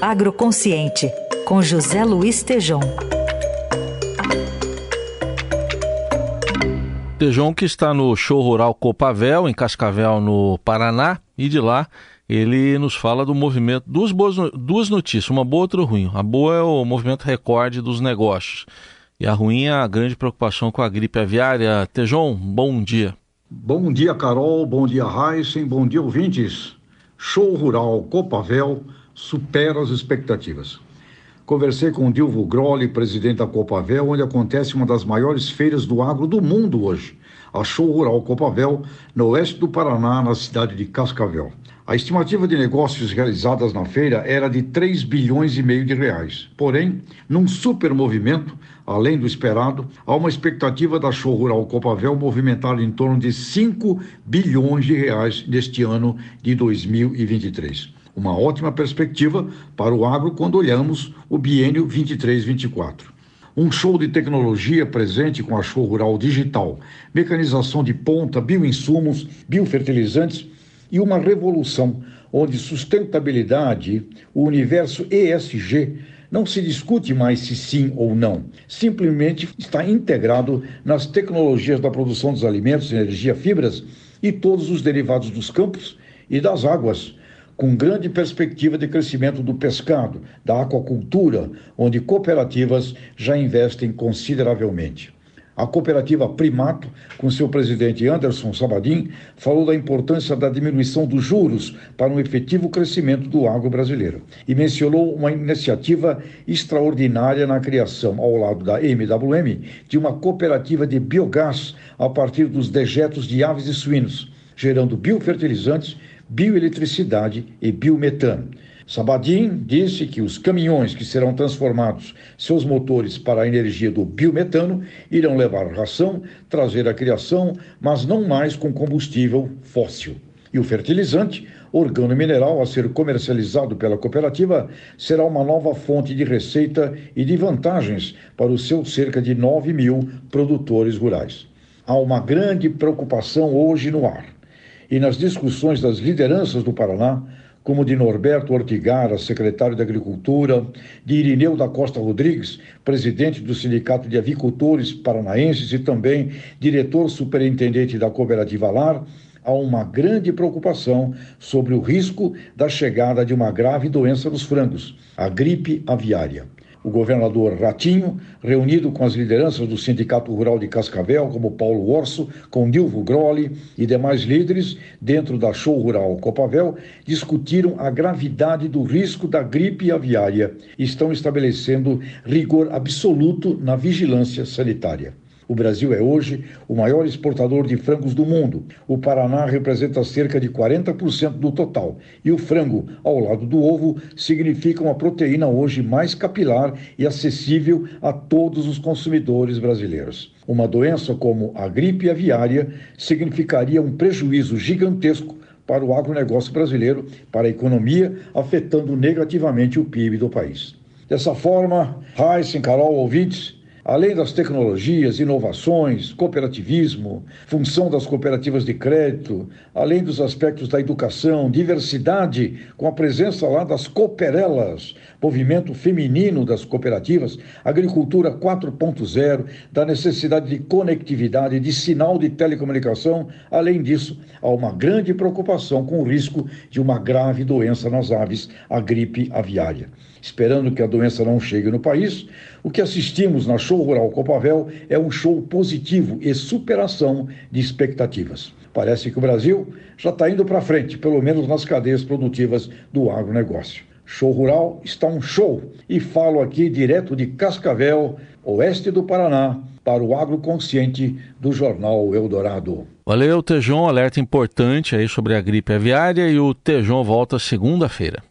Agroconsciente, com José Luiz Tejom. Tejom que está no show rural Copavel, em Cascavel, no Paraná, e de lá ele nos fala do movimento, duas, boas, duas notícias, uma boa e outra ruim. A boa é o movimento recorde dos negócios. E a ruim é a grande preocupação com a gripe aviária. Tejon, bom dia. Bom dia, Carol. Bom dia, Heisen. Bom dia, ouvintes. Show Rural Copavel supera as expectativas. Conversei com Dilvo Grolli, presidente da Copavel, onde acontece uma das maiores feiras do agro do mundo hoje, a Show Rural Copavel, no oeste do Paraná, na cidade de Cascavel. A estimativa de negócios realizadas na feira era de 3 bilhões e meio de reais. Porém, num super movimento, além do esperado, há uma expectativa da Show Rural Copavel movimentar em torno de 5 bilhões de reais neste ano de 2023. Uma ótima perspectiva para o agro quando olhamos o biênio 23-24 um show de tecnologia presente com a show rural digital, mecanização de ponta, bioinsumos, biofertilizantes e uma revolução onde sustentabilidade, o universo ESG, não se discute mais se sim ou não, simplesmente está integrado nas tecnologias da produção dos alimentos, energia, fibras e todos os derivados dos campos e das águas, com grande perspectiva de crescimento do pescado, da aquacultura, onde cooperativas já investem consideravelmente. A cooperativa Primato, com seu presidente Anderson Sabadim, falou da importância da diminuição dos juros para um efetivo crescimento do agro brasileiro e mencionou uma iniciativa extraordinária na criação, ao lado da MWM, de uma cooperativa de biogás a partir dos dejetos de aves e suínos, gerando biofertilizantes, bioeletricidade e biometano. Sabadim disse que os caminhões que serão transformados seus motores para a energia do biometano irão levar ração, trazer a criação, mas não mais com combustível fóssil. E o fertilizante, organo mineral a ser comercializado pela cooperativa, será uma nova fonte de receita e de vantagens para os seus cerca de 9 mil produtores rurais. Há uma grande preocupação hoje no ar. E nas discussões das lideranças do Paraná, como de Norberto Ortigara, secretário de Agricultura, de Irineu da Costa Rodrigues, presidente do Sindicato de Avicultores Paranaenses e também diretor superintendente da Cooperativa Lar, há uma grande preocupação sobre o risco da chegada de uma grave doença nos frangos, a gripe aviária o governador Ratinho, reunido com as lideranças do Sindicato Rural de Cascavel, como Paulo Orso, com Dilvo Groli e demais líderes, dentro da Show Rural Copavel, discutiram a gravidade do risco da gripe aviária e estão estabelecendo rigor absoluto na vigilância sanitária. O Brasil é hoje o maior exportador de frangos do mundo. O Paraná representa cerca de 40% do total. E o frango, ao lado do ovo, significa uma proteína hoje mais capilar e acessível a todos os consumidores brasileiros. Uma doença como a gripe aviária significaria um prejuízo gigantesco para o agronegócio brasileiro, para a economia, afetando negativamente o PIB do país. Dessa forma, Heisen, Carol, ouvintes, Além das tecnologias, inovações, cooperativismo, função das cooperativas de crédito, além dos aspectos da educação, diversidade, com a presença lá das cooperelas, movimento feminino das cooperativas, agricultura 4.0, da necessidade de conectividade, de sinal de telecomunicação, além disso, há uma grande preocupação com o risco de uma grave doença nas aves, a gripe aviária. Esperando que a doença não chegue no país, o que assistimos na Show Rural Copavel é um show positivo e superação de expectativas. Parece que o Brasil já está indo para frente, pelo menos nas cadeias produtivas do agronegócio. Show Rural está um show e falo aqui direto de Cascavel, oeste do Paraná, para o agroconsciente do Jornal Eldorado. Valeu, Tejon, alerta importante aí sobre a gripe aviária e o Tejon volta segunda-feira.